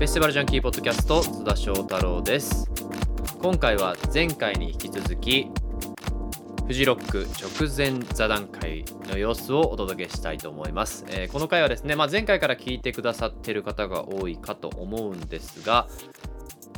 フェスティバルジャンキーポッドキャスト津田翔太郎です。今回は前回に引き続きフジロック直前座談会の様子をお届けしたいと思います、えーこの回はですね、まあ、前回から聞いてくださってる方が多いかと思うんですが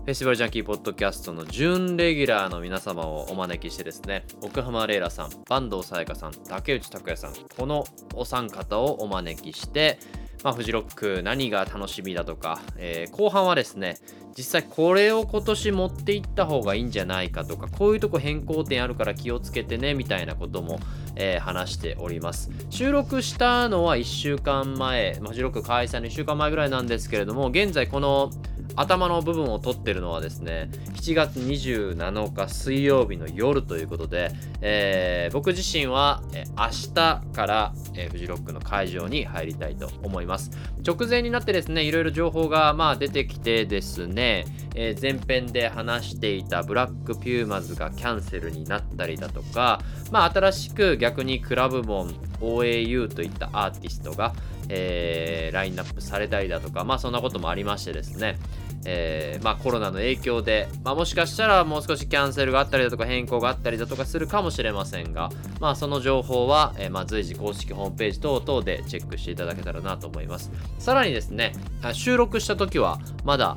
フェスティバルジャンキーポッドキャストの準レギュラーの皆様をお招きしてですね奥浜レイラさん坂東さやかさん竹内拓也さんこのお三方をお招きしてまあ、フジロック何が楽しみだとか、えー後半はですね実際これを今年持っていった方がいいんじゃないかとかこういうとこ変更点あるから気をつけてねみたいなことも、えー話しております。収録したのは1週間前、まあフジロック開催の1週間前ぐらいなんですけれども現在この頭の部分を撮ってるのはですね7月27日水曜日の夜ということで、えー僕自身は、明日から、えーフジロックの会場に入りたいと思います。直前になってですねいろいろ情報がまあ出てきてですね、えー前編で話していたブラックピューマズがキャンセルになったりだとかまあ新しく逆にクラブボン OAU といったアーティストが、えーラインナップされたりだとかまあそんなこともありましてですね。えーまあ、コロナの影響で、まあ、もしかしたらもう少しキャンセルがあったりだとか変更があったりだとかするかもしれませんが、まあ、その情報は、えーまあ、随時公式ホームページ等々でチェックしていただけたらなと思います。さらにですね収録した時はまだ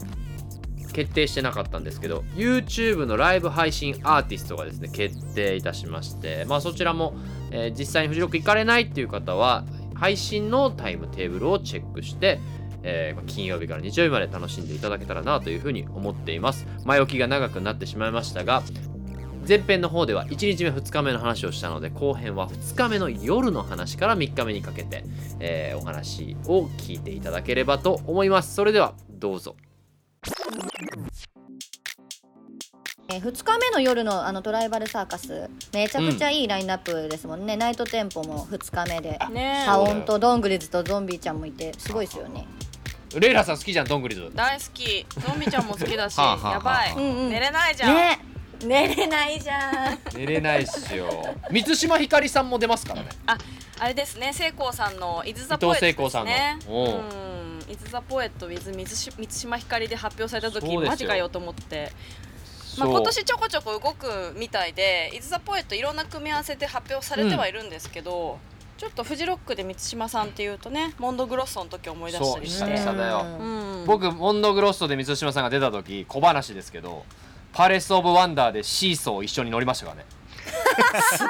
決定してなかったんですけど YouTube のライブ配信アーティストがですね決定いたしまして、まあ、そちらも、えー実際にフジロック行かれないっていう方は配信のタイムテーブルをチェックしてえーま金曜日から日曜日まで楽しんでいただけたらなというふうに思っています。前置きが長くなってしまいましたが前編の方では1日目2日目の話をしたので後編は2日目の夜の話から3日目にかけて、えーお話を聞いていただければと思います。それではどうぞ。えー、2日目の夜のあのトライバルサーカス。めちゃくちゃいいラインナップですもんね、ナイトテンポも2日目で。ね。えサオンとドングリズとゾンビーちゃんもいてすごいですよね。レイラさん好きじゃんどんぐりず大好き。のんびちゃんも好きだしやばい、うんうん。寝れないじゃん、ね。寝れないじゃん。寝れないっすよ。満島ひかりさんも出ますからね。ああれですね。聖光さんの「イズ・ザ・伊藤ポエット」です聖光さんの。うう。ん「イズ・ザ・ポエット」with 満し満島ひかりで発表された時マジかよと思ってまあ、そう今年ちょこちょこ動くみたいで「イズ・ザ・ポエット」いろんな組み合わせで発表されてはいるんですけど、ちょっとフジロックで満島さんっていうとねモンドグロッソの時思い出したりしそうて久々だよ。うん。僕モンドグロッソで満島さんが出た時小話ですけどパレス・オブ・ワンダーでシーソー一緒に乗りましたからね。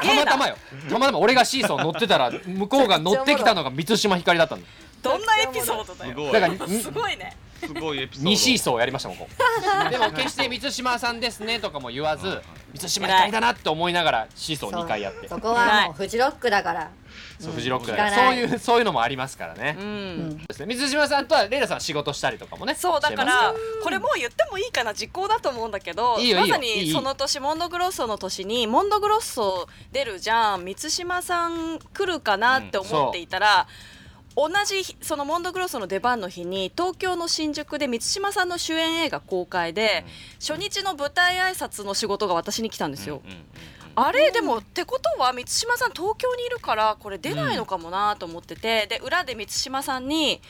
たまたまよ。たまたま俺がシーソー乗ってたら 向こうが乗ってきたのが満島ひかりだったの。どんなエピソードだよ。だからに すごいねすごいエピソード。2シーソーやりましたもんこ。う でも決して満島さんですねとかも言わず満島ひかりだなって思いながらシーソー2回やって。そこはもうフジロックだから。そうフジロック聞だから。そういいうそういうのもありますからね。う、うん。んですね。満島さんとはレイラさん仕事したりとかもね。そうだからこれもう言ってもいいかな時効だと思うんだけどいいよいいよ。まさにその年モンドグロッソの年にモンドグロッソ出るじゃん。満島さん来るかなって思っていたら、同じ日そのモンドグロッソの出番の日に東京の新宿で満島さんの主演映画公開で、初日の舞台挨拶の仕事が私に来たんですよ。あれでもってことは満島さん東京にいるからこれ出ないのかもなと思ってて、で裏で満島さんに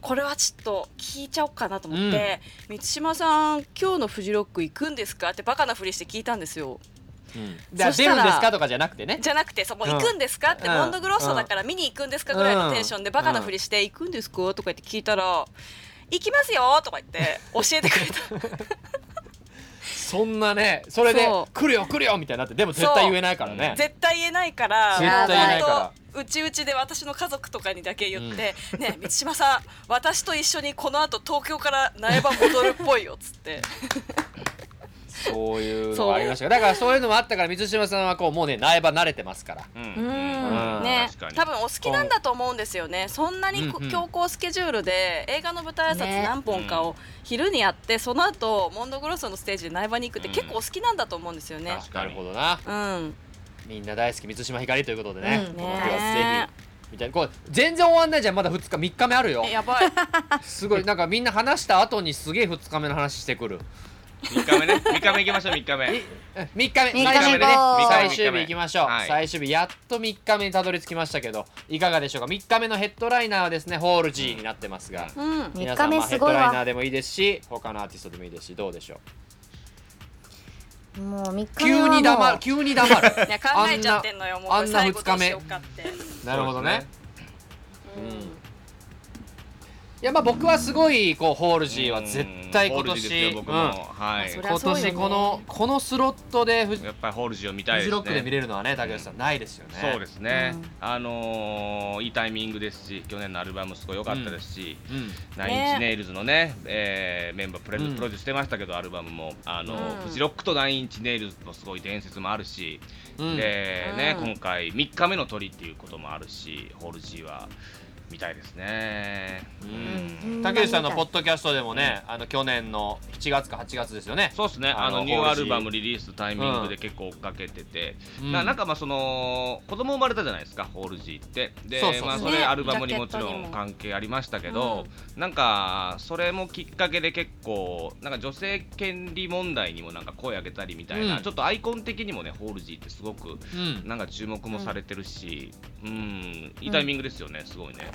これはちょっと聞いちゃおうかなと思って、満島さん今日のフジロック行くんですかってバカなふりして聞いたんですよ。うんじゃあ出るんですかとかじゃなくてね。じゃなくてそこうん行くんですかって、うん。モンドグロッソだから見に行くんですかぐらいのテンションでバカなふりして、行くんですかとか言って聞いたら行きますよとか言って教えてくれた。そんなねそれで来るよ来るよみたいになってでも絶対言えないからね。絶対言えないから絶対言えないから。うちうちで私の家族とかにだけ言って「ねえ満島さん私と一緒にこの後東京から苗場戻るっぽいよ」っつってそういうのがありました。だからそういうのもあったから満島さんはこうもうね苗場慣れてますから。うん。ね。多分お好きなんだと思うんですよね。そんなにこうんうん。強行スケジュールで映画の舞台挨拶ね何本かを昼にやってその後モンドグロッソのステージで苗場に行くってうん。結構お好きなんだと思うんですよね。なるほどな。うん。みんな大好き満島ひかりということでね、うん。この日はねぜひみたい。なこう全然終わんないじゃんまだ2日3日目あるよ。えやばい。すごい。なんかみんな話した後にすげえ2日目の話してくる3日目ね。3日目行きましょう3日目。3日目。三日目最終日ね。最終日行きましょう、はい。最終日やっと3日目にたどり着きましたけどいかがでしょうか？3日目のヘッドライナーはですねホール G になってますが、うん。皆さん3日目まあヘッドすごいわ。ライナーでもいいですし他のアーティストでもいいですしどうでしょう？もう3日目急にはもう。黙る急に黙る。いや考えちゃってんのよ。もうあんな最後どうし二日目。なるほどね。うんいやまあ僕はすごいこうホール G は絶対今年、今年このこのスロットでフジやっぱりホール G を見たいですね。フジロックで見れるのはね竹内さんないですよね。そうですね、うん。あのーいいタイミングですし去年のアルバムすごい良かったですし、うん。 Nine Inch Nails のね、えーメンバープレ,、うん。プロデュースしてましたけどアルバムもあの、うん。フジロックと Nine Inch Nails のすごい伝説もあるし、うん。でね、うん。今回3日目の鳥っていうこともあるしホール G は見たいですね、うん。うん。竹内さんのポッドキャストでもね、あの去年の7月か8月ですよね。そうですね。あのニューアルバムリリースタイミングで結構追っかけてて、うん。ななんかまあその子供生まれたじゃないですかホール G って。でそうそうそう。まあ、そねれアルバムにもちろん関係ありましたけど、なんかそれもきっかけで結構なんか女性権利問題にもなんか声上げたりみたいな、うん。ちょっとアイコン的にもねホール G ってすごくうん。なんか注目もされてるし、うん、いいタイミングですよね、すごいね。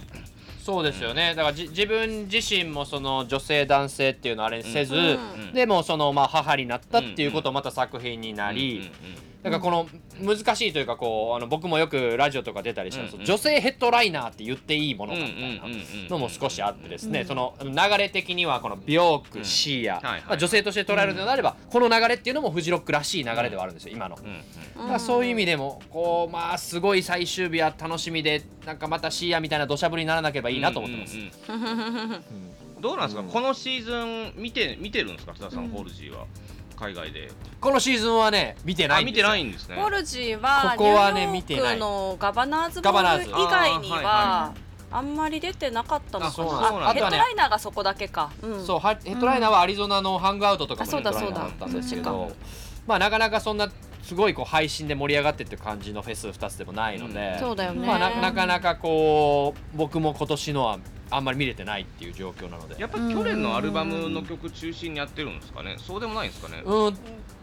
そうですよね。だからじ自分自身もその女性男性っていうのをあれにせず、うん。うん。でもそのまあ母になったっていうことをまた作品になり、うんうんだからこの難しいというかこうあの僕もよくラジオとか出たりしたら、うんうん。女性ヘッドライナーって言っていいものかみたいなのも少しあってですね、うんその流れ的にはこのビョーク、うん。シーヤ、はいはい。まあ、女性として捉えるのであれば、この流れっていうのもフジロックらしい流れではあるんですよ今の。うんうん。だからそういう意味でもこうまあすごい最終日は楽しみでなんかまたシーヤみたいな土砂降りにならなければいいなと思ってます。うんうんうん。どうなんですか、うん。このシーズン見て見てるんですか？津田さん、ホール G は海外で。このシーズンはね見てなあ見ていんですよ。ないんですね。ホルジーはここはね見てない。のガバナーズボガバナール以外にはあんまり出てなかったの。かあそうななんだあヘッドライナーがそこだけか、うん、そうはヘッドライナーはアリゾナのハングアウトとかもヘッあそうだドライナーだったんですけそうどまあなかなかそんなすごいこう配信で盛り上がってっていう感じのフェス2つでもないので、そうだよね、まあななかなかこう僕も今年のはあんまり見れてないっていう状況なので。やっぱり去年のアルバムの曲中心にやってるんですかね？そうでもないんですかね？うん。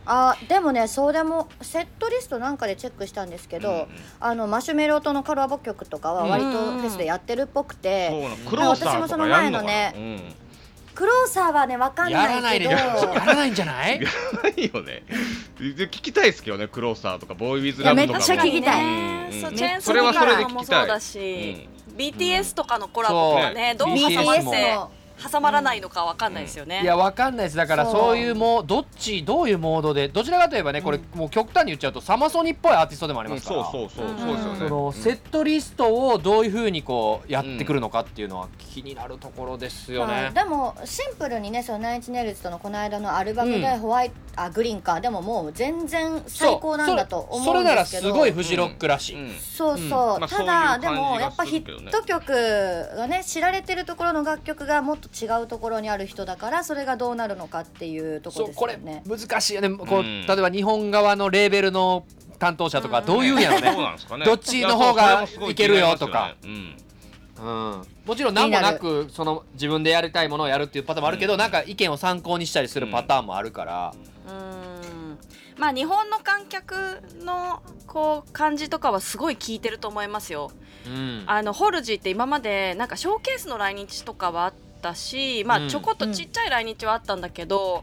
あでもねそうでもセットリストなんかでチェックしたんですけど、うんうん。あのマシュメロとのコラボ曲とかは割とフェスでやってるっぽくて、そうなの。クローサーとかやるのかな？私もその前のうん。クローサーはねわかんやらなでないいけどやらないんじゃない？ないよね。で聞きたいですけどねクローサーとかボーイウィズいやラブとかも。めっちゃ聞きたい。ねうん。そうチェーンソそれはそれで聞もきたい。そうだし、BTS とかのコラボとかね、どう挟まっも。て挟まらないのかわかんないですよね、いやわかんないです。だからそう。いうもうどっちどういうモードでどちらかといえばねこれもう極端に言っちゃうとサマソニっぽいアーティストでもありますから、そうそうそう。うん。そうですよね。そのセットリストをどういうふうにこうやってくるのかっていうのは気になるところですよね。はい。でもシンプルにねそのナインチネイルズとのこの間のアルバムでうんホワイト、あグリーンか。でももう全然最高なんだと思うんですけど。それそれならすごいフジロックらしい。うん。そうそう、うん。まあただ、でもやっぱヒット曲がね知られてるところの楽曲がもっと違うところにある人だからそれがどうなるのかっていうところですそうこれよね。難しいよね。こううん例えば日本側のレーベルの担当者とかどういうんやろね。なんですかねどっちの方がいけるよとかねうん。もちろん何もなくその自分でやりたいものをやるっていうパターンもあるけど、うんなんか意見を参考にしたりするパターンもあるから。うんまあ日本の観客のこう感じとかはすごい効いてると思いますよ。うん。あのホルジーって今までなんかショーケースの来日とかはあったし、まうん。あちょこっとちっちゃい来日はあったんだけど、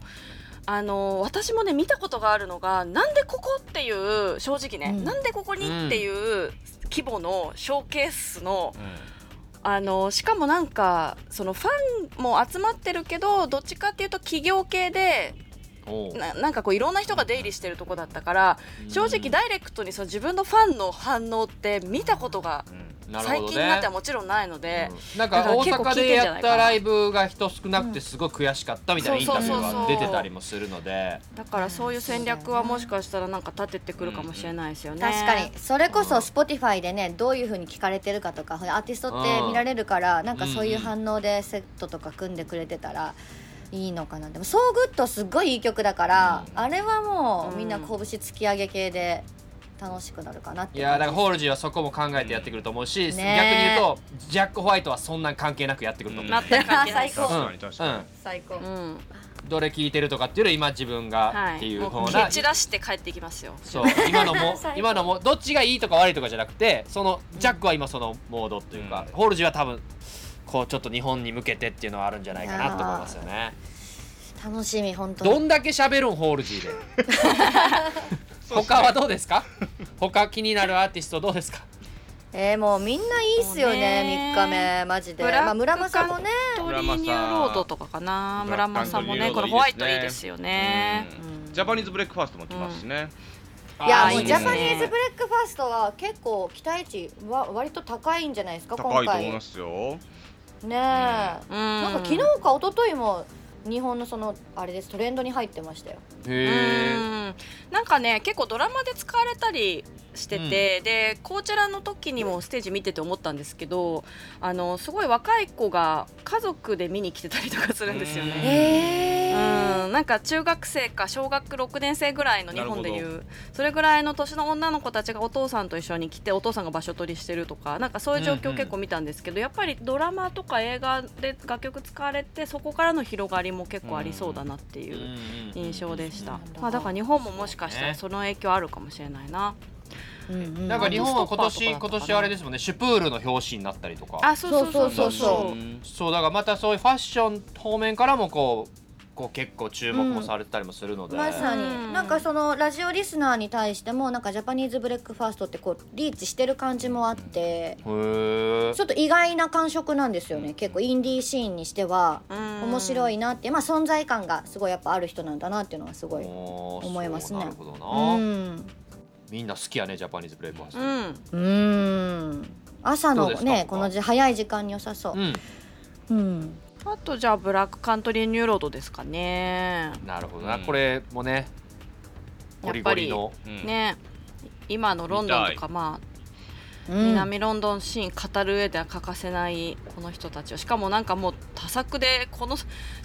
あの私もね見たことがあるのがなんでここっていう正直ね、うん。なんでここにっていう規模のショーケースのうん。あのしかもなんかそのファンも集まってるけどどっちかっていうと企業系でななんかこういろんな人が出入りしてるとこだったから正直ダイレクトにその自分のファンの反応って見たことが最近になってはね。もちろんないので、うん。なんか大阪でやったライブが人少なくてすごい悔しかったみたいなインタビューが出てたりもするので。だからそういう戦略はもしかしたらなんか立ててくるかもしれないですよね。確かに。それこそ Spotify でねどういう風に聞かれてるかとかアーティストって見られるからなんかそういう反応でセットとか組んでくれてたらいいのかな。でも「So Good」すっごいいい曲だから、あれはもうみんな拳突き上げ系で楽しくなるかなっていやだからホールジーはそこも考えてやってくると思うし、ね逆に言うとジャック・ホワイトはそんな関係なくやってくると思う、なってる関係ない最高。確かに確かに、最高、うん、どれ聞いてるとかっていうより今自分がっていうも方な、う蹴散らして帰ってきますよ。そう。今のも 最高。今のもどっちがいいとか悪いとかじゃなくてそのジャックは今そのモードというか、うん。ホールジは多分こうちょっと日本に向けてっていうのはあるんじゃないかなと思いますよね楽しみ本当にどんだけ喋るんホールジーで他はどうですか？他気になるアーティストどうですか？えー、もうみんないいっすよねもうね。3日目マジで。まあ村正もね。トリニューロードとかかな。村正もね。このホワイトいいですよね。うん。 Japanese Breakfast も来ますしね、いやあーいいですね。もうジャパニーズブレックファーストは結構期待値は割と高いんじゃないですか今回。高いと思いますよ。ねえ、ななんか昨日か一昨日も日本のそのあれですトレンドに入ってましたよ。へえうん。なんかね結構ドラマで使われたりしてて、で Coachella の時にもステージ見てて思ったんですけどあのすごい若い子が家族で見に来てたりとかするんですようん。ね。うん、なんか中学生か小学6年生ぐらいの日本でいなうそれぐらいの年の女の子たちがお父さんと一緒に来てお父さんが場所取りしてるとかなんかそういう状況うんうん。結構見たんですけど、やっぱりドラマとか映画で楽曲使われてそこからの広がりも結構ありそうだなっていう印象でした、うんまあ、だから日本ももしかしたらその影響あるかもしれないな、うんうんなんか日本は今年今年あれですもんね。 SPUR の表紙になったりとか。あそうそうそう。そうそそううう。んそうだからまたそういうファッション方面からもこうこう結構注目もされたりもするので、まさに、うん。なんかそのラジオリスナーに対してもなんか Japanese Breakfast ってこうリーチしてる感じもあって。ちょっと意外な感触なんですよね。結構インディーシーンにしてはうん。面白いなって。まあ存在感がすごいやっぱある人なんだなっていうのはすごい思思いますね。なるほどうな、んみんな好きやねジャパニーズブレイクファーストうんうん朝のねこの時早い時間に良さそう。うん。うん。あとじゃあ Black Country, New Road ですかね。なるほどな、うん。これもねゴリゴリの。うん。ね今のロンドンとかまあうん南ロンドンシーン語る上では欠かせないこの人たちをしかもなんかもう多作でこの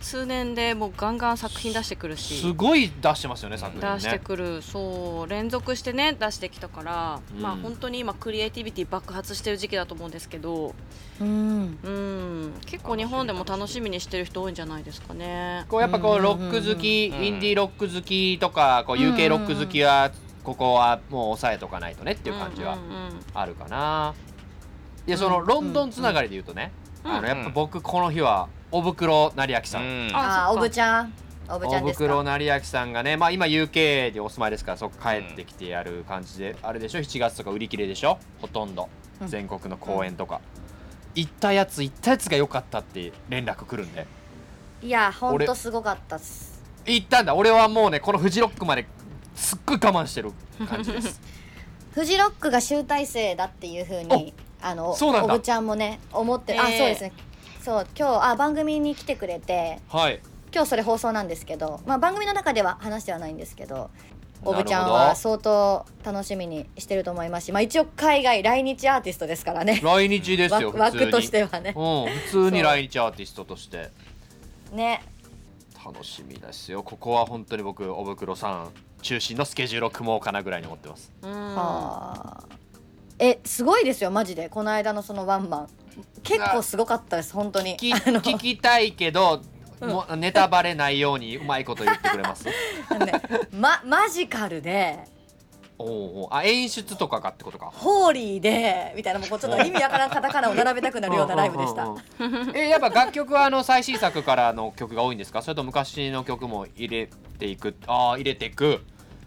数年でもうガンガン作品出してくるしごい出してますよね作品ね。出してくる。そう連続してね出してきたから、うん。まあ本当に今クリエイティビティ爆発してる時期だと思うんですけど。うん。うん。結構日本でも楽しみにしてる人多いんじゃないですかね。こうやっぱこううんロック好き、うんインディーロック好きとかこう UK ロック好きはここはもう抑えとかないとねっていう感じはうんうんうん。あるかな。いやそのうんロンドンつながりで言うとね、うん。あのやっぱ僕この日はおぶくろ成明さん、うん。ああーおぶちゃん。おぶちゃんおぶですか？くろ成明さんがね、まあ、今 UK でお住まいですからそこ帰ってきてやる感じで、あれでしょ？7月とか売り切れでしょ？ほとんど。うん。全国の公演とか、行ったやつ行ったやつが良かったって連絡来るんで。いやほん俺とすごかったっす。行ったんだ。俺はもうねこのフジロックまですっごい我慢してる感じです。フジロックが集大成だっていうふうにあのおぶちゃんもね思ってえー。そうですね。そう今日あ番組に来てくれてはい。今日それ放送なんですけど、まあ、番組の中では話してはないんですけどおぶちゃんは相当楽しみにしてると思いますし、まあ、一応海外来日アーティストですからね。来日ですよ 枠としてはね。うん普通に来日アーティストとして。ね。楽しみですよ。ここは本当に僕おぶくろさん中心のスケジュールを組もうかなぐらいに思ってます。うん。はあ。えすごいですよマジで。この間のそのワンマン。結構すごかったです本当に。聞聞きたいけど、もうネタバレないようにうまいこと言ってくれます？ね ま、マジカルで。おうおう。あ演出とかかってことか。ホーリーでみたいなもうちょっと意味わからんカタカナを並べたくなるようなライブでした。えやっぱ楽曲はあの最新作からの曲が多いんですか？それと昔の曲も入れていく？ああ入れていく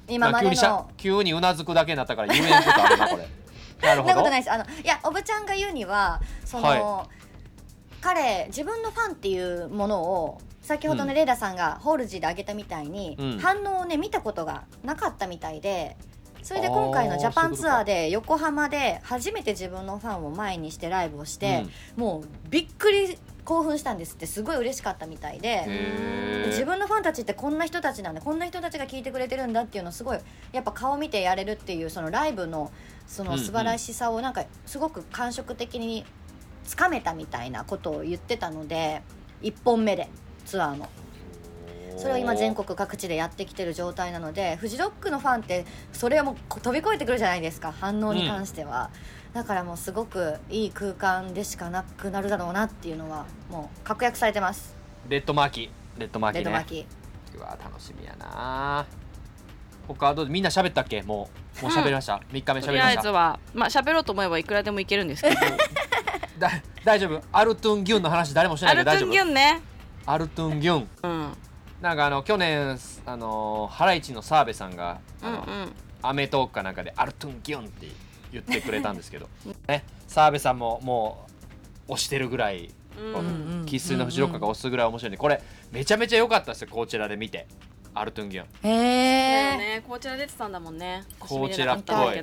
今までの。急にうなずくだけになったから言えんことあるなこれ。なるほど。なことないです。あのいやおぶちゃんが言うにはその、は彼自分のファンっていうものを先ほどうん。のレイダさんがホールジーで挙げたみたいに、うん。反応をね見たことがなかったみたいでそれで今回のジャパンツアーで横浜で初めて自分のファンを前にしてライブをして、もうびっくり興奮したんですってすごい嬉しかったみたいで。自分のファンたちってこんな人たちなんだこんな人たちが聞いてくれてるんだっていうのをすごいやっぱ顔見てやれるっていうそのライブのその素晴らしさをなんかすごく感触的につかめたみたいなことを言ってたので1本目でツアーの。それを今全国各地でやってきてる状態なのでフジロックのファンってそれをもう飛び越えてくるじゃないですか反応に関しては、だからもうすごくいい空間でしかなくなるだろうなっていうのはもう確約されてます。レッドマーキー。レッドマーキーね。レッドマーキー。うわ楽しみやな他はどうみんな喋ったっけ？もうもう喋りました、3日目とりあ喋りました。えずはまあ喋ろうと思えばいくらでもいけるんですけど。だ大丈夫？アルトゥンギュンの話誰もしてなアルトゥンいけど大丈夫？ギュンねアルトゥンギュン。うん。なんかあの去年あのハライチの澤部さんがあの、うんうん。アメトーークかなんかでアルトゥンギュンって言ってくれたんですけど。ね澤部さんももう推してるぐらいうん。生粋のフジロッカーが推すぐらい面白いんでこれめちゃめちゃ良かったですよこちらで見て。アルトゥンギュン。へそうえね。こちら出てたんだもんね。こちらっぽい。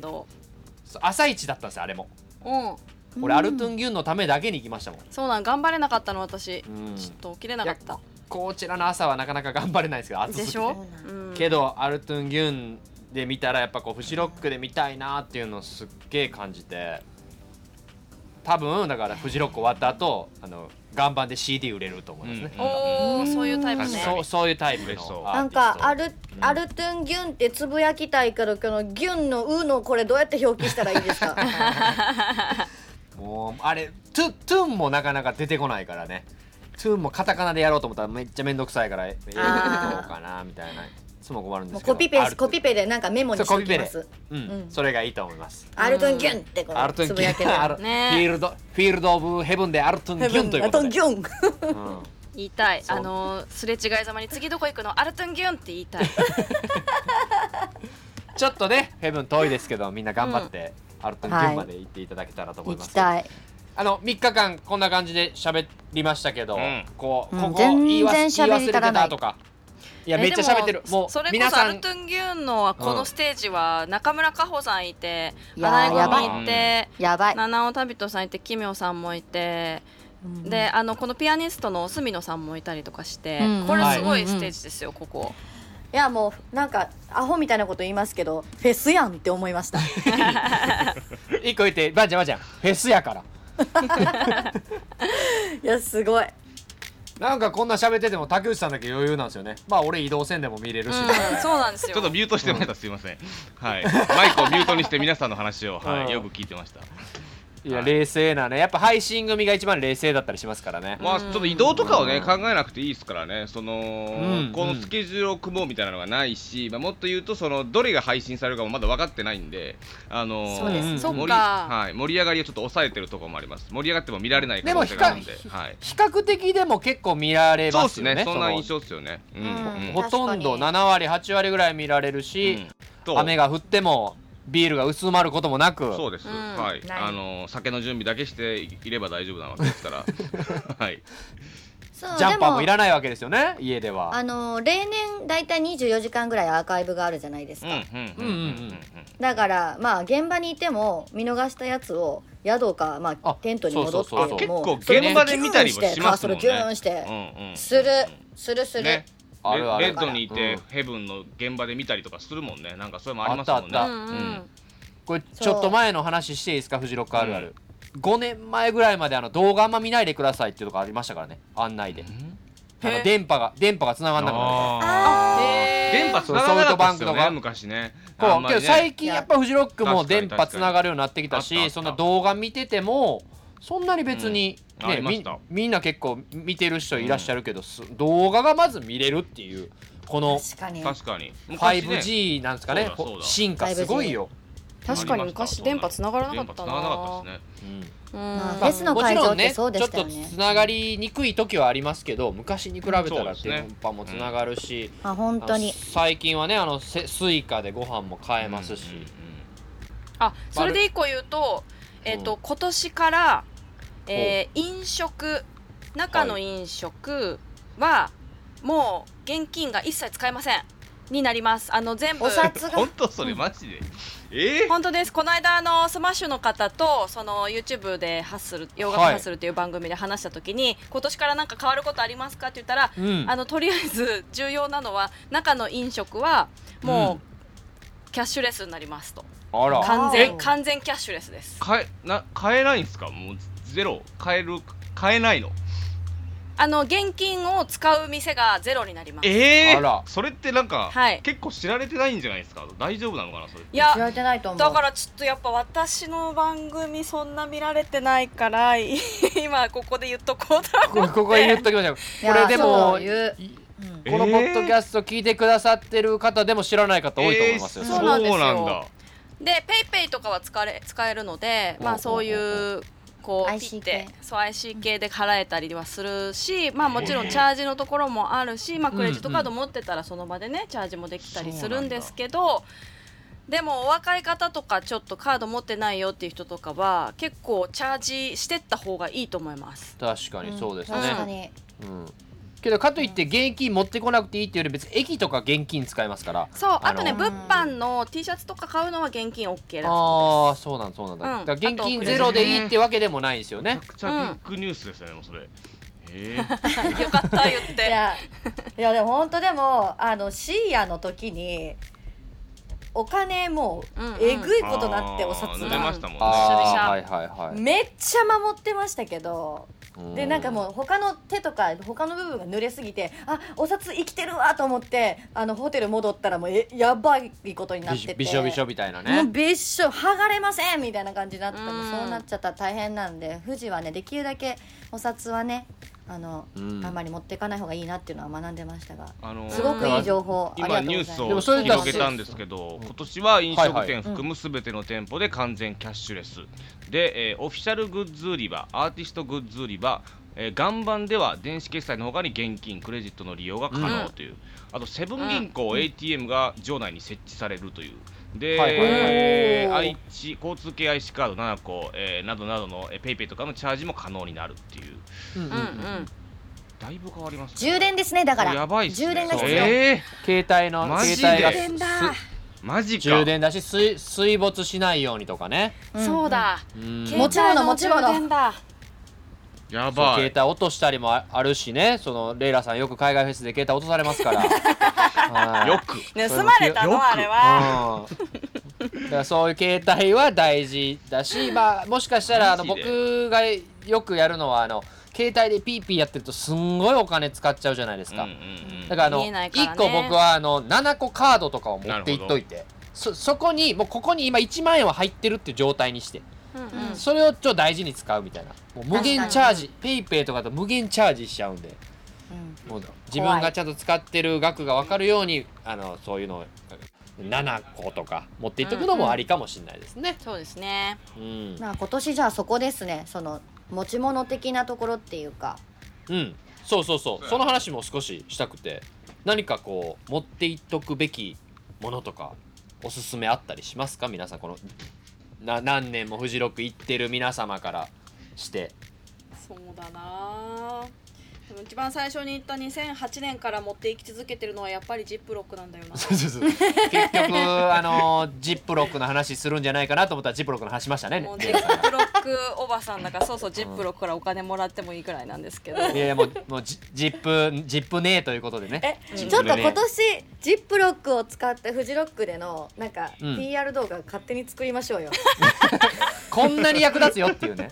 朝一だったんですよあれも。うん。俺アルトゥンギュンのためだけに行きましたもん、そうなん頑張れなかったの私。うん。ちょっと起きれなかった。こちらの朝はなかなか頑張れないですけど暑すぎて。でしょ？そうなんうんけどアルトゥンギュンで見たらやっぱこうフジロックで見たいなっていうのをすっげえ感じて多分だからフジロック終わった後あの岩盤で CD 売れると思いますね、うんおおそういうタイプね。そうそういうタイプのなんかアルアルトゥンギュンってつぶやきたいけどこのギュンの「う」のこれどうやって表記したらいいですか？もうあれトゥトゥンもなかなか出てこないからね。トゥンもカタカナでやろうと思ったらめっちゃめんどくさいから英語でどうかなみたいな。いつも困るんですけどコピペコピペでなんかメモにしておきます。うん、うんそれがいいと思います。アルトゥンギュンってこアルトゥンギうつぶやけュンアルるね。フィールドフィールドオブヘブンでアルトゥンギュンというアことで、ルトゥンギュン。うん。言いたい。あのすれ違いざまに次どこ行くの？アルトゥンギュンって言いたい。ちょっとねヘブン遠いですけどみんな頑張って、アルトンギュンまで行っていただけたらと思い行ます、きたい。あの3日間こんな感じで喋りましたけど、うん。こううんここ言い忘れてたとかいやえめっちゃ喋ってる。でもうそれこそアルトゥンギュンのこのステージは中村佳穂さんいて花江組いてやばい。七尾旅人さんいて奇妙さんもいてうん。であのこのピアニストの角野さんもいたりとかしてうん。これすごいステージですよここ。いやもうなんかアホみたいなこと言いますけどフェスやんって思いました。一個言ってばあちゃんばあちゃんフェスやからいやすごい なんかこんな喋ってても竹内さんだけ余裕なんですよねまあ俺移動線でも見れるし、うんそうなんですよ ちょっとミュートしてました、すいません。はい。マイクをミュートにして皆さんの話を、はうんい、よく聞いてました。いやはい。冷静なね。やっぱ配信組が一番冷静だったりしますからね、まあ、ちょっと移動とかをね、うん考えなくていいですからね、その、ん。このスケジュールを組もうみたいなのがないし、まあ、もっと言うと、その、どれが配信されるかもまだ分かってないんで、あのーそうです。うんそっ盛りか。はい、盛り上がりをちょっと抑えてるところもあります。盛り上がっても見られない可能性があるんで、はい。比較的でも結構見られそうまよね。ですすね、そんなの印象ですよね。うん。うん。うん。ほとんど確かに。7割8割ぐらい見られるし、うん。と。雨が降ってもビールが薄まることもなく。そうです、うん。はい、あの酒の準備だけしていれば大丈夫なわけですから、はい、そうジャンパーもいでらないわけですよね？家では。あの例年だいたい24時間ぐらいアーカイブがあるじゃないですか、うんうんうんうんうん。だからまあ現場にいても見逃したやつを宿か、まああ、テントに戻ってそうそうそう結構現場で見たりもしますもんね。カーソルギューンして、するするする、ねあるある。レレッドにいて、うん。ヘブンの現場で見たりとかするもんね。なんかそれもありますもんね。あったあっうんうん。これちょっと前の話していいですかフジロックあるある、5年前ぐらいまであの動画あんま見ないでくださいっていうとこありましたからね。案内で。あのへ電波が電波が繋がんなくなるあへー。電波つながらなかったですよねそうソフトバンクとか昔ね。こうけどあんまりね。最近やっぱフジロックも電波つながるようになってきたしそんな動画見ててもそんなに別に、うん。あねみみんな結構見てる人いらっしゃるけど、す動画がまず見れるっていうこの確かに。確かに。昔ね。5G なんですかね。進化すごいよ、確かに昔電波つながらなかったな。ながらなかったですね。うん。のもち会場ろんねってそうでちょっとつながりにくい時はありますけど昔に比べたら電波もつながるし、あ本当に。最近はねあのせ Suica でご飯も買えますし、うんうんうんあそれで一個言うと,、えっと今年から、えー飲食中の飲食はもう現金が一切使えませんになります。あの全部。お札が。本当それマジで？えー？本当です。この間あのスマッシュの方とその YouTube でハッスル洋楽ハッスルっていう番組で話した時に、今年からなんか変わることありますかって言ったら、うん。あのとりあえず重要なのは中の飲食はもうキャッシュレスになりますと。あら。完え？全完全キャッシュレスです。買えな買えないんですか？もうゼロ買える買えないの？あの現金を使う店がゼロになります。ええあら。それってなんか、はい。結構知られてないんじゃないですか？大丈夫なのかなそれいや知られてないと思う。だからちょっとやっぱ私の番組そんな見られてないから 今ここで言っとこうとここここで言っときましょう。いやこれでもそういうん。このポッドキャスト聞いてくださってる方でも知らない方多いと思いますよ、えーそうなんですよ。そうなんだ。でペイペイとかは使え使えるのでまあそういうこう IC ピッて系。そう IC 系で払えたりはするしまあもちろんチャージのところもあるしまあクレジットカード持ってたらその場でねチャージもできたりするんですけどでもお若い方とかちょっとカード持ってないよっていう人とかは結構チャージしてった方がいいと思います。確かにそうですね、確かに。うんけどかといって現金持ってこなくていいっていうより別に駅とか現金使えますから。そうあとね物販の T シャツとか買うのは現金 OK だああそうなんそうなんだ,、うん。だ現金ゼロでいいってわけでもないんですよね。めちゃくちゃビッグニュースですよねもうそれ よかった言っいてやいやでも本当でもあのシーヤの時にお金もううんうん。えぐいことなってお札が。したもんね。ああはいはいはい、めっちゃ守ってましたけどうんでなんかもう他の手とか他の部分が濡れすぎてあお札生きてるわと思ってあのホテル戻ったらもうえやばいことになっびてて。びしょびしょみたいなもうねびっしょ剥がれませんみたいな感じになってたうんそうなっちゃったら大変なんで富士はねできるだけお札はねあの、うん。あんまり持っていかない方がいいなっていうのは学んでましたがあのーすごくいい情報ありがとうございます。今ニュースを広げたんですけど今年は飲食はい店含むすべての店舗で完全キャッシュレス。で、えーオフィシャルグッズ売り場アーティストグッズ売り場えー岩盤では電子決済のほかに現金クレジットの利用が可能という、あとセブン銀行、ATM が場内に設置されるというで、はいはいはい。えー愛知交通系 IC カード7個、えーなどなどの、えー、ペイペイとかのチャージも可能になるっていう。うんうんうん。うんだいぶ変わります充電ですねだから。やばいね。充電が必要、え携帯の携帯がで充電だー、マジか。充電だし水水没しないようにとかね、うんそうだ。うん。もちろんもちろん携帯の充電だ。そうやばい。携帯落としたりもああるしね。そのレイラさんよく海外フェスで携帯落とされますから。は いよく。盗まれたよのあれは。うん。だからそういう携帯は大事だし、まあ、もしかしたらあの僕がよくやるのはあの携帯でピーピーやってるとすんごいお金使っちゃうじゃないですか、うんうんうん。だからあの見えないからね。1個僕はあの7個カードとかを持っていっといて。そそこにもうここに今1万円は入ってるっていう状態にして、うんうん。それをちょっと大事に使うみたいな。もう無限チャージ。ペイペイとかと無限チャージしちゃうんで。うんもう自分がちゃんと使ってる額が分かるようにあのそういうのを7個とか持っていっとくのもありかもしれないですね。そうですね。うん、まあ今年じゃあそこですね。その持ち物的なところっていうか。うん、そうそうそう。その話も少ししたくて。何かこう持っていっとくべきものとかおすすめあったりしますか？皆さんこのな何年もフジロック行ってる皆様からして。そうだな一番最初に言った2008年から持っていき続けてるのはやっぱりジップロックなんだよな。そうそうそう。結局あのジップロックの話するんじゃないかなと思ったらジップロックの話しましたね。もうジップロックおばさんだからそうそうジップロックからお金もらってもいいくらいなんですけど。いやいやもうもうジジップジップねえということでね。えうんちょっと今年ジップロックを使ってフジロックでのなんかうん。PR 動画勝手に作りましょうよ、こんなに役立つよっていうね。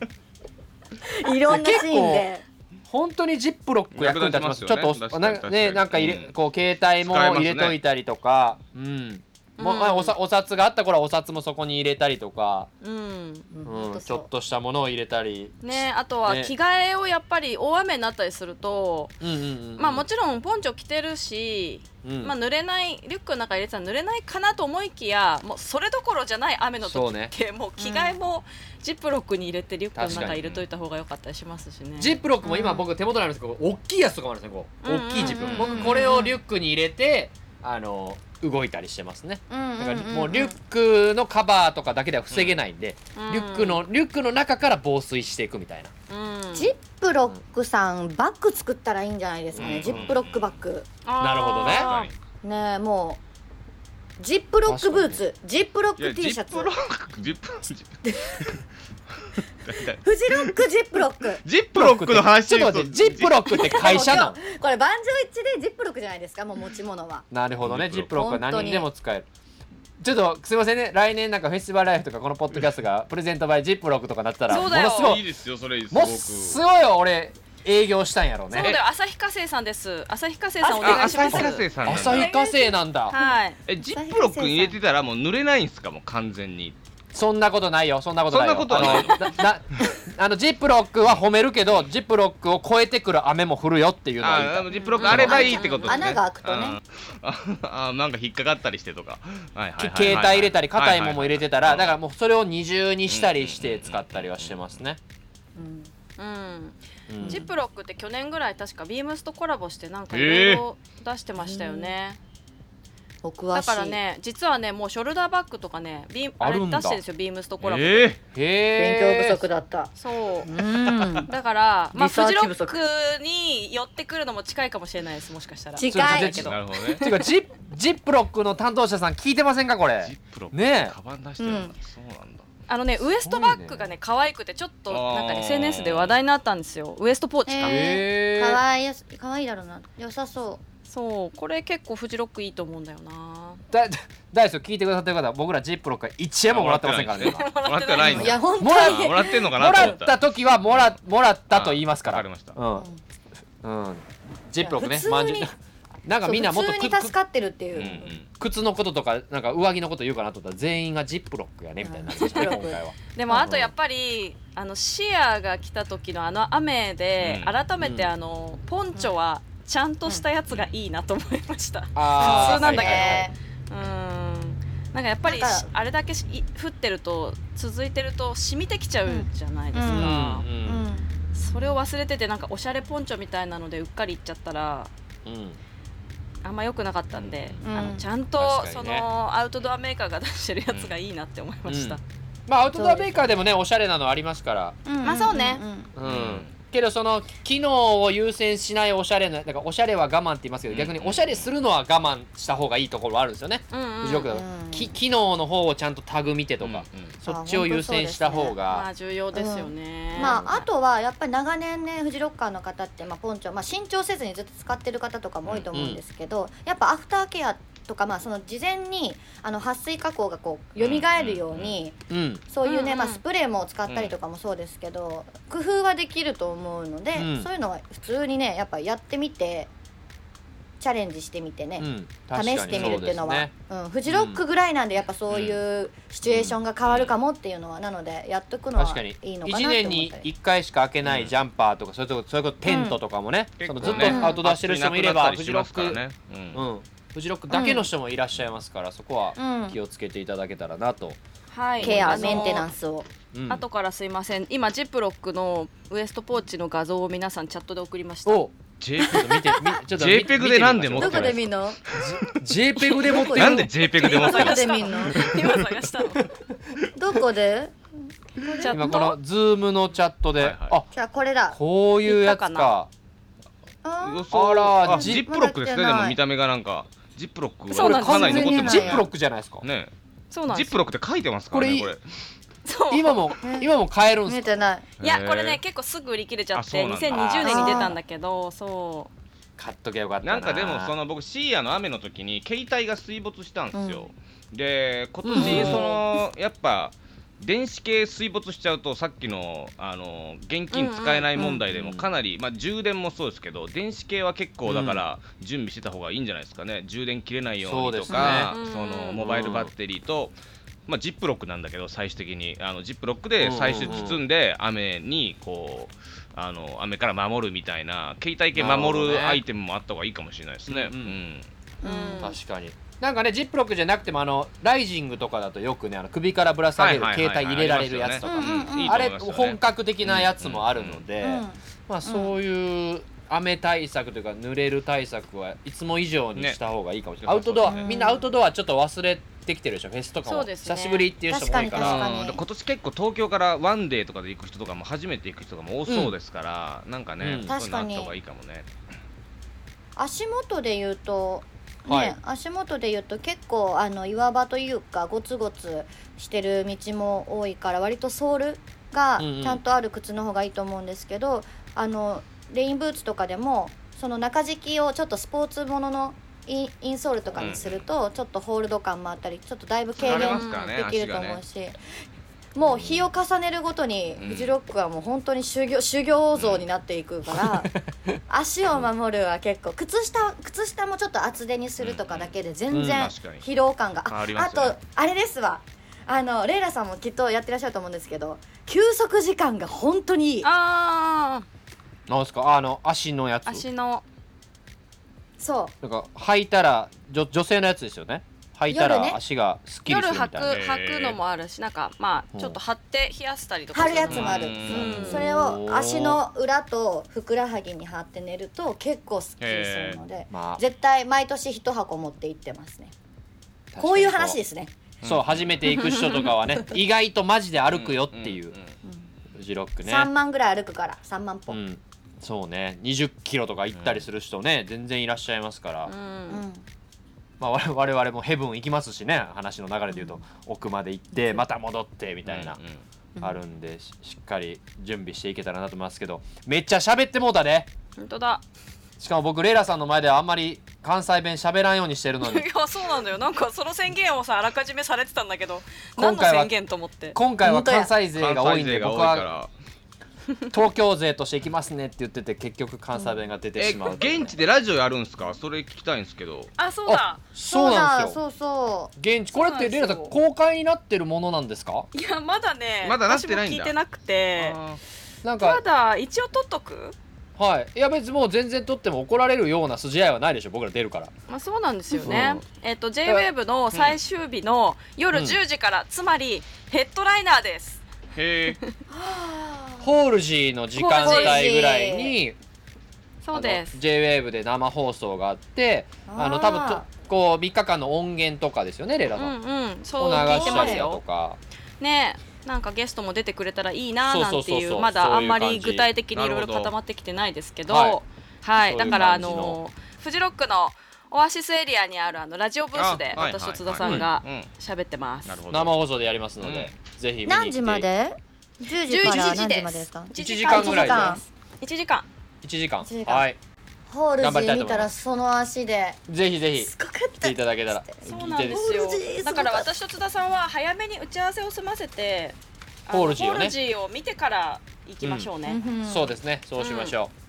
いろんなシーンで本当にジップロック役に立ちますちょっとねなんか入れ、うん。こう携帯も入れといたりとか、うんもうおさお札があった頃はお札もそこに入れたりとか、うん。うん、ちょっとしたものを入れたり、ねあとはね。着替えをやっぱり大雨になったりすると、うんうんうん、まあもちろんポンチョ着てるし、うん。まあ濡れないリュックの中に入れてたら濡れないかなと思いきやもうそれどころじゃない雨の時って、もう着替えもジップロックに入れてリュックの中に入れといた方が良かったりしますしね。ジップロックも今うん僕手元にあるんですけど大きいやつとかもあるんですね大きいジップロック。うん僕これをリュックに入れてあの動いたりしてますね。うんだからもうリュックのカバーとかだけでは防げないんで、うん。リュックのリュックの中から防水していくみたいな。うん。ジップロックさんバッグ作ったらいいんじゃないですかね、うん。ジップロックバッグ。なるほどね。ねえもうジップロックブーツ。ジップロック T シャツ。ジップロックジップジッ フジロックジップロック。ジップロックの話ちょっと待ってジップロックって会社なの？これ万丈一致でジップロックじゃないですかもう持ち物は。なるほどねジジップロックは何にでも使える。ちょっとすいませんね来年なんかフェスティバルライフとかこのポッドキャストがプレゼントバイジップロックとかなったらもそうだよ。のすごいいいですよそれすもごくうすごい俺営業したんやろうね。そうだよ旭化成さんです。旭化成さんおあ願いします。旭化成さんなんだ。旭化成なんだ。はい。えジップロックに入れてたらもう濡れないんすかもう完全にそんなことないよ。そんなことないよ。そんなことない。あのなな あのジップロックは褒めるけどジップロックを超えてくる雨も降るよっていうのはあジップロックあればいいってことですね。穴が開くとね。うん。あ あなんか引っかかったりしてとか。はいはいはいはい携帯入れたり硬いもも入れてたらだからもうそれを二重にしたりして使ったりはしてますね、うんジップロックって去年ぐらい確かビームスとコラボしてなんかいろいろ出してましたよね、お詳しい。だからね実はねもうショルダーバッグとかねビーあれ出してるんですよビームスとコラボ、えへ勉え強不足だった。そう。うん。だからまあフジロックに寄ってくるのも近いかもしれないですもしかしたら。近いちょっとなるほどね。ていうかジッジップロックの担当者さん聞いてませんかこジれップロック。ねえ。カバン出してるんだ。そうなんだ。あのねウエストバッグがね可愛くてちょっとなんかね SNS で話題になったんですよ。ウエストポーチか、ー。かわいいかわいいだろうな。良さそそうこれ結構フジロックいいと思うんだよな。だ大ですよ聞いてくださってる方僕らジップロックは1円ももらってませんからね今。もらってないんいや本当もらにあもらってんのかもらっなと思った。た時はもらもらったと言いますから。わかりました。うん、うん、ジップロックね。いや普通にまんじゅうなんかみんなもっとそう普通くに助かってるっていう。う、んうん。靴のこととかなんか上着のこと言うかなと思ったら全員がジップロックやねみたいになってましたねうん今回は。でもあとやっぱりあのシアが来た時のあの雨でうん。改めてあのポンチョはちゃんとしたやつがいいなと思いました。普通なんだけど。ねうん。なんかやっぱりあれだけ降ってると続いてると染みてきちゃうじゃないですか、うん。うん。うんそれを忘れててなんかおしゃれポンチョみたいなのでうっかりいっちゃったらうん。あんま良くなかったんで、うん。あのちゃんと、ね。のアウトドアメーカーが出してるやつがいいなって思いました、うん。まあアウトドアメーカーでもねおしゃれなのありますから。うん。まあそうね。うんうん、うんけどその機能を優先しないおしゃれなだからおしゃれは我慢って言いますけど、うん。逆におしゃれするのは我慢した方がいいところはあるんですよね、うんうん機能の方をちゃんとタグ見てとか、うんうんそっちを優先した方まがあ重要ですよね、まあ、あとはやっぱり長年ねフジロッカーの方って、まあ、ポンチョ、まあ、新調せずにずっと使ってる方とかも多いと思うんですけど、やっぱアフターケアとか、まあ、その事前にあの撥水加工がこう蘇るように、うんそういうね、まあ、スプレーも使ったりとかもそうですけど、工夫はできると思うので、うん。そういうのは普通にねやっぱやってみてチャレンジしてみてね、うん、試してみるっていうのはうね。うん、フジロックぐらいなんでやっぱそういうシチュエーションが変わるかもっていうのは、なのでやっとくのはいいのかな1って年に。思ったり。1回しか開けないジャンパーとか、それとそれこそテントとかもね、そのずっとアウトドアしてる人もいれば、暑フジロック、うん、フジロックだけの人もいらっしゃいますから、そこはうん。気をつけていただけたらなと、はい。ケアあのメンテナンスを。うん。後からすいません。今ジップロックのウエストポーチの画像を皆さんチャットで送りました。お J ちょっと見てみちょっと見 JPEG でなんで持見てみましょうどこで見んの？JPEG で持ってるなんで JPEG で持ってるどこで見んの？今探したの。どこで？チャッ今このトズームのチャットで、はいはい。あじゃあこれだ。こういうやつ言ったかあらあジジップロックですね。でも見た目がなんかジップロックそうなんです。かなり残ってますジップロックじゃないですか、ねそうなんジップロックって書いてますからねこれ今も 今も買えるんですか？い。いやこれね結構すぐ売り切れちゃってあそうなんだ。2020年に出たんだけどそう。買っときゃよかったな。なんかでもその僕シーアの雨の時に携帯が水没したんですよ、で今年そのやっぱ電子系水没しちゃうとさっきのあの現金使えない問題でもかなり、まあ、充電もそうですけど電子系は結構だから準備してた方がいいんじゃないですかね。充電切れないようにとかそね。のモバイルバッテリーと、まあ、ジップロックなんだけど最終的にあのジップロックで最終包んで雨にこうあの雨から守るみたいな携帯系守なるアイテムもあった方がいいかもしれないですね。うん。うん。うん。確かになんかねジップロックじゃなくてもあのライジングとかだとよくねあの首からぶら下げる携帯入れられるやつとか、あれ本格的なやつもあるので、うんまあそういう雨対策というか濡れる対策はいつも以上にした方がいいかもしれない、ね。アウトドア、うん。みんなアウトドアちょっと忘れてきてるでしょフェスとかも。ね。久しぶりっていう人も多いから。今年結構東京からワンデーとかで行く人とかも初めて行く人とかも多そうですから、なんかね、うん。そういうのあった方がいいかもね。足元で言うとね、はい。足元で言うと結構あの岩場というかゴツゴツしてる道も多いから割とソールがうんうん。ちゃんとある靴の方がいいと思うんですけど、あのレインブーツとかでもその中敷きをちょっとスポーツもののインインソールとかにすると、ちょっとホールド感もあったりちょっとだいぶ軽減できると思うし、もう日を重ねるごとにうん。フジロックはもう本当に修行修行像になっていくから、足を守るは結構靴下靴下もちょっと厚手にするとかだけで全うん。然疲労感が、ああとあれですわ。あのレイラさんもきっとやってらっしゃると思うんですけど休息時間が本当にいい。あなんですか？あの足のやつ。ー足の。そう。なんか履いたら女女性のやつですよね履いた夜ね。ら足がすっきりするみたいな、へー。履くのもあるしなんかまうんあちょっと貼って冷やしたりとか貼るやつもある、うん。うん。それを足の裏とふくらはぎに貼って寝ると結構すっきりするのでまあ。絶対毎年一箱持って行ってますね。こういう話ですすね。そう。初めて行く人とかはね 意外とマジで歩くよっていう、んんフジロックね。3万ぐらい歩くから3万歩、うん。うんそうね。20キロとか行ったりする人ね、全然いらっしゃいますから、うんまあ、我々もヘブン行きますしね話の流れで言うと、奥まで行ってまた戻ってみたいな、うんうん。あるんでししっかり準備していけたらなと思いますけどめっちゃ喋ってもうたね本当だ。しかも僕レイラさんの前ではあんまり関西弁喋らんようにしてるの いにやそうなんだよ。なんかその宣言をさあらかじめされてたんだけど今回は何の宣言と思って？今回は関西勢が多いんで僕はら東京勢として行きますねって言ってて結局関西弁が出てえしまうね、現地でラジオやるんすか？それ聞きたいんですけど。あそうだ。そうなんですよ。そうそう現地これってレイラさん公開になってるものなんですか？いやまだねまだなってないんだ。私も聞いてなくて。あなんたかだ一応取っとく？はい。いや別にもう全然撮っても怒られるような筋合いはないでしょ僕ら出るから。まあそうなんですよね、うん。えっ、と JWAVE の最終日の夜うん。10時から、つまりヘッドライナーです。ーへえ ホールジーの時間帯ぐらいにそうです。あの JWAVE で生放送があってあの多分とこう3日間の音源とかですよねレイラさん、うんうんをそう流聞いてますしたりだとよ。かねなんかゲストも出てくれたらいいななんてそうそうそうそういう。まだあんまり具体的にいろいろ固まってきてないですけど。はい。はい、そういうだからあのフジロックのオアシスエリアにあるあのラジオブースで私と津田さんがうん喋ってます、生放送でやりますので、ぜひ見に来て。何時まで？10時から11時何時までですか？1時間ぐらいで。1 1時間。1時間。1時間。はい。ホールジー見たらその足で。ぜひぜひ来ていただけたら。そうなんですよ。だから私と津田さんは早めに打ち合わせを済ませてあのホールジーをね。ホールジーを見てから行きましょうね、そうですね。そうしましょう、うん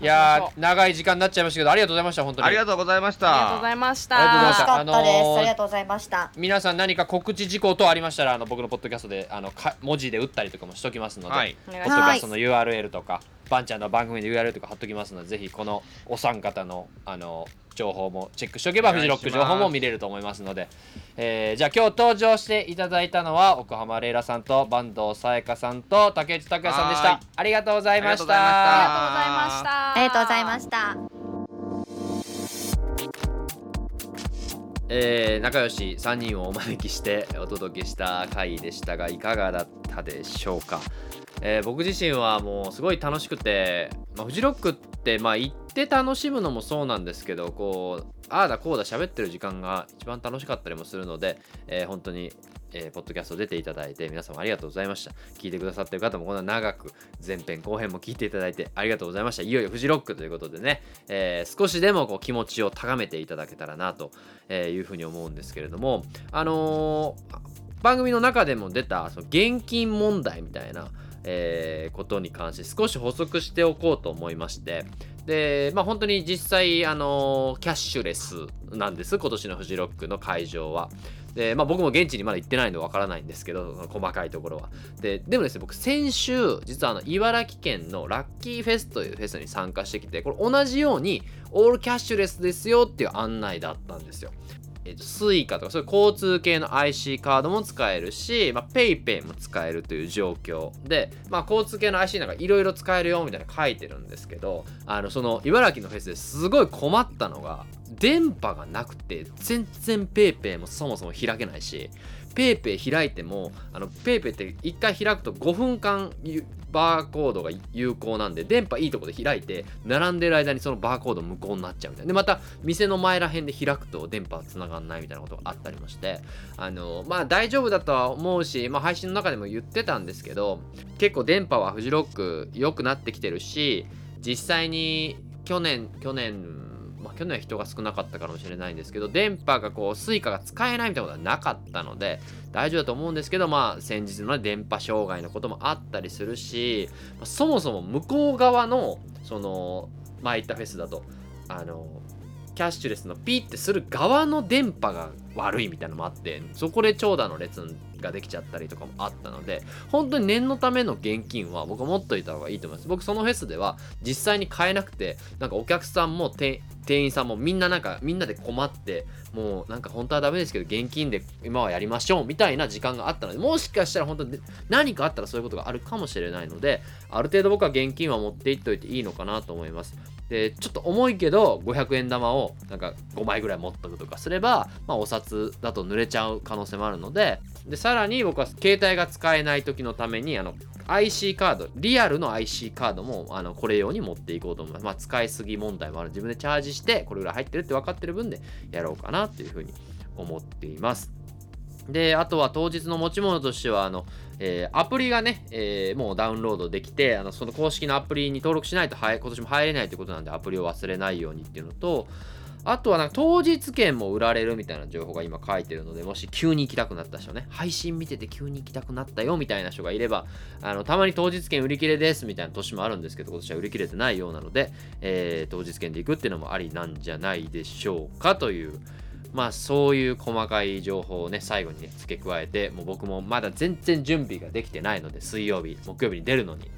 いや長い時間になっちゃいましたけどありがとうございました本当に。ありがとうございました。ありがとうございました。ありがとうございました。楽しかったです、ありがとうございました。皆さん何か告知事項等ありましたらあの僕のポッドキャストであのか文字で打ったりとかもしときますので、はい。ポッドキャストの URL とか、バンちゃんの番組の URL とか貼っときますのでぜひこのお三方のあの情報もチェックしておけばフジロック情報も見れると思いますので、えーじゃあ今日登場していただいたのは奥浜レイラさんと坂東さやかさんと竹内拓也さんでした。ありがとうございました。ありがとうございました。ありがとうございましたえー仲良し3人をお招きしてお届けした回でしたがいかがだったでしょうか、えー僕自身はもうすごい楽しくて、まあ、フジロックってまあ行って楽しむのもそうなんですけどこうああだこうだ喋ってる時間が一番楽しかったりもするので、えー本当にえーポッドキャスト出ていただいて皆様ありがとうございました。聞いてくださってる方もこんな長く前編後編も聞いていただいてありがとうございました。いよいよフジロックということでね、えー少しでもこう気持ちを高めていただけたらなというふうに思うんですけれどもあのー番組の中でも出たその現金問題みたいな、えーことに関して少し補足しておこうと思いましてでまあ本当に実際あのーキャッシュレスなんです今年のフジロックの会場は。でまあ、僕も現地にまだ行ってないのでわからないんですけど細かいところは。ででもですね僕先週実はあの茨城県のラッキーフェスというフェスに参加してきてこれ同じようにオールキャッシュレスですよっていう案内だったんですよ。えーとスイカとかそういう交通系の IC カードも使えるし、まあ、PayPay も使えるという状況で、まあ、交通系の IC なんかいろいろ使えるよみたいな書いてるんですけどあのその茨城のフェスですごい困ったのが電波がなくて全然 PayPay もそもそも開けないし PayPay 開いてもあの PayPay って1回開くと5分間バーコードが有効なんで電波いいとこで開いて並んでる間にそのバーコード無効になっちゃうみたいな。でまた店の前ら辺で開くと電波つながんないみたいなことがあったりもしてあのまあ大丈夫だとは思うし、まあ、配信の中でも言ってたんですけど結構電波はフジロック良くなってきてるし実際に去年去年まあ、去年は人が少なかったかもしれないんですけど電波がこうスイカが使えないみたいなことはなかったので大丈夫だと思うんですけどまあ先日の、電波障害のこともあったりするし、まあそもそも向こう側のその前行ったフェスだとあのキャッシュレスのピーってする側の電波が悪いみたいなのもあってそこで長蛇の列ができちゃったりとかもあったので本当に念のための現金は僕は持っといた方がいいと思います。僕そのフェスでは実際に買えなくてなんかお客さんも店店員さんもみんななんかみんなで困ってもうなんか本当はダメですけど現金で今はやりましょうみたいな時間があったのでもしかしたら本当に何かあったらそういうことがあるかもしれないのである程度僕は現金は持っていっといていいのかなと思います。でちょっと重いけど500円玉をなんか5枚ぐらい持っとくとかすれば、まあ、お札だと濡れちゃう可能性もあるのででさらに僕は携帯が使えない時のためにあの IC カードリアルの IC カードもあのこれ用に持っていこうと思います、まあ、使いすぎ問題もある。自分でチャージしてこれぐらい入ってるって分かってる分でやろうかなっていうふうに思っています。であとは当日の持ち物としてはあのえー、アプリがね、えー、もうダウンロードできて、あのその公式のアプリに登録しないと、は、今年も入れないということなんで、アプリを忘れないようにっていうのと、あとはなんか当日券も売られるみたいな情報が今書いてるので、もし急に行きたくなった人ね、配信見てて急に行きたくなったよみたいな人がいれば、あのたまに当日券売り切れですみたいな年もあるんですけど、今年は売り切れてないようなので、えー、当日券で行くっていうのもありなんじゃないでしょうかという、まあそういう細かい情報をね、最後にね、付け加えて、もう僕もまだ全然準備ができてないので、水曜日、木曜日に出るのに、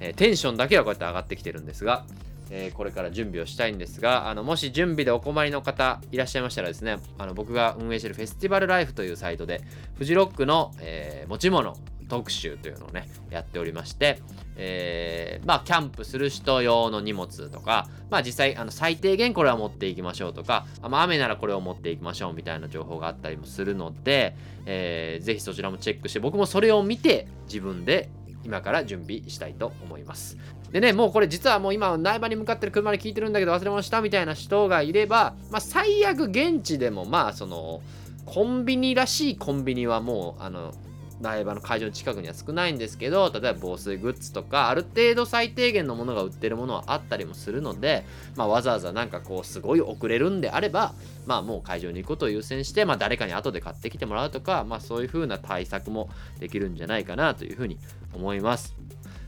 えー、テンションだけはこうやって上がってきてるんですが、えー、これから準備をしたいんですが、あのもし準備でお困りの方いらっしゃいましたらですね、あの僕が運営しているフェスティバルライフというサイトで、フジロックの、えー、持ち物特集というのをね、やっておりまして、えー、まあ、キャンプする人用の荷物とか、まあ、実際、あの、最低限これは持っていきましょうとかあ、まあ、雨ならこれを持っていきましょうみたいな情報があったりもするので、えー、ぜひそちらもチェックして、僕もそれを見て、自分で今から準備したいと思います。でね、もうこれ実はもう今、苗場に向かってる車で聞いてるんだけど忘れ物したみたいな人がいれば、まあ、最悪現地でも、まあ、その、コンビニらしいコンビニはもう、あの、苗場の会場近くには少ないんですけど例えば防水グッズとかある程度最低限のものが売ってるものはあったりもするので、まあ、わざわざなんかこうすごい遅れるんであればまあもう会場に行くことを優先して、まあ、誰かに後で買ってきてもらうとか、まあ、そういう風な対策もできるんじゃないかなというふうに思います。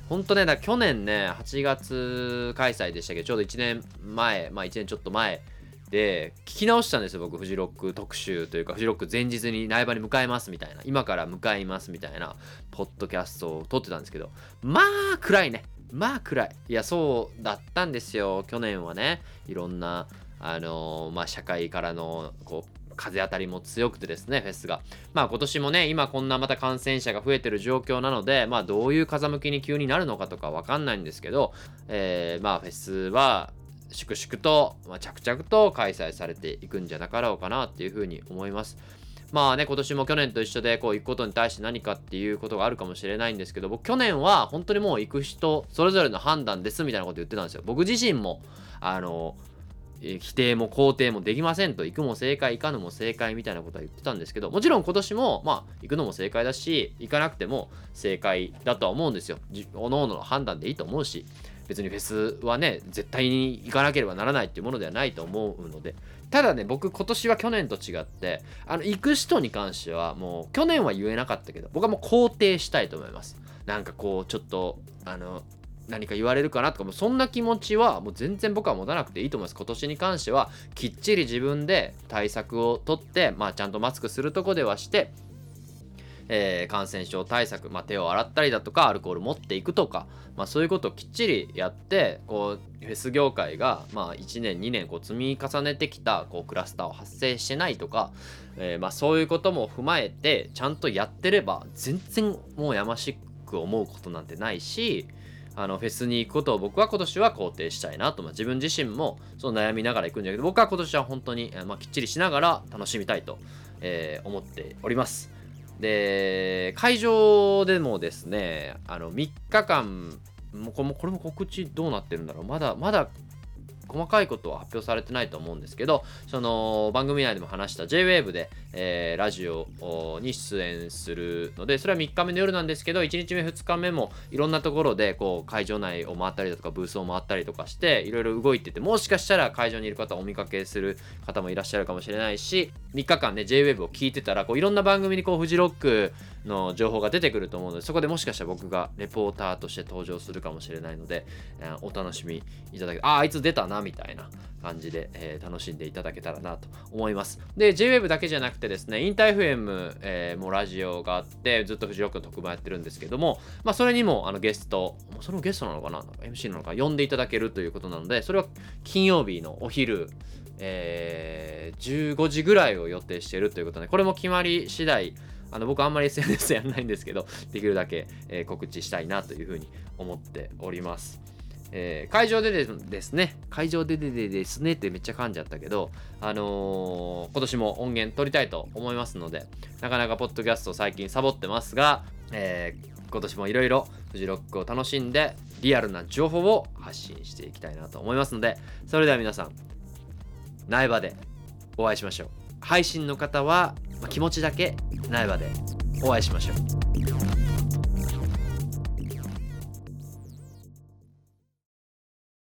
本当ね、だ去年ね、8月開催でしたけど、ちょうど1年前、まあ1年ちょっと前で聞き直したんですよ僕フジロック特集というかフジロック前日に苗場に向かいますみたいな今から向かいますみたいなポッドキャストを撮ってたんですけどまあ暗いね。まあ暗い。いやそうだったんですよ去年はね。いろんなあのー、まあ社会からのこう風当たりも強くてですね、フェスが。まあ今年もね、今こんなまた感染者が増えてる状況なので、まあどういう風向きに急になるのかとかわかんないんですけど、えー、まあフェスは粛々と、まあ、着々と開催されていくんじゃなかろうかなっていうふうに思います。まあね、今年も去年と一緒でこう行くことに対して何かっていうことがあるかもしれないんですけど、僕去年は本当にもう行く人それぞれの判断ですみたいなこと言ってたんですよ。僕自身も、あの、否定も肯定もできませんと、行くも正解、行かぬも正解みたいなことは言ってたんですけど、もちろん今年も、まあ、行くのも正解だし、行かなくても正解だとは思うんですよ。おのおのの判断でいいと思うし。別にフェスはね絶対に行かなければならないっていうものではないと思うのでただね僕今年は去年と違ってあの行く人に関してはもう去年は言えなかったけど僕はもう肯定したいと思いますなんかこうちょっとあの何か言われるかなとかもそんな気持ちはもう全然僕は持たなくていいと思います。今年に関してはきっちり自分で対策をとってまあちゃんとマスクするとこではしてえー、感染症対策、まあ、手を洗ったりだとかアルコール持っていくとか、まあ、そういうことをきっちりやってこうフェス業界が、まあ、1年2年こう積み重ねてきたこうクラスターを発生してないとか、えー、まあ、そういうことも踏まえてちゃんとやってれば全然もうやましく思うことなんてないしあのフェスに行くことを僕は今年は肯定したいなと、まあ、自分自身もその悩みながら行くんじゃけど僕は今年は本当に、まあ、きっちりしながら楽しみたいと、えー、思っております。で、会場でもですね、あの、3日間、もうこれも告知どうなってるんだろうまだ、まだ細かいことは発表されてないと思うんですけど、その番組内でも話した JWAVE で、えー、ラジオに出演するので、それは3日目の夜なんですけど、1日目、2日目もいろんなところでこう会場内を回ったりだとか、ブースを回ったりとかして、いろいろ動いてて、もしかしたら会場にいる方をお見かけする方もいらっしゃるかもしれないし、3日間ね、JWAVE を聞いてたら、こういろんな番組にこうフジロックの情報が出てくると思うので、そこでもしかしたら僕がレポーターとして登場するかもしれないので、お楽しみいただけあ、あいつ出たななみたいな感じで、えー、楽しんでいただけたらなと思います。で JWEB だけじゃなくてですねインター FM、えー、もラジオがあってずっとフジロックの特番やってるんですけどもまあそれにもあのゲストそれもゲストなのかな？MC なのか？呼んでいただけるということなのでそれは金曜日のお昼えー、15時ぐらいを予定しているということでこれも決まり次第あの僕あんまり SNS やんないんですけどできるだけ、えー、告知したいなというふうに思っております。えー、会場でですね、会場ででですねってめっちゃ噛んじゃったけど、あのー、今年も音源取りたいと思いますので、なかなかポッドキャスト最近サボってますが、えー、今年もいろいろフジロックを楽しんで、リアルな情報を発信していきたいなと思いますので、それでは皆さん、苗場でお会いしましょう。配信の方は、まあ、気持ちだけ苗場でお会いしましょう。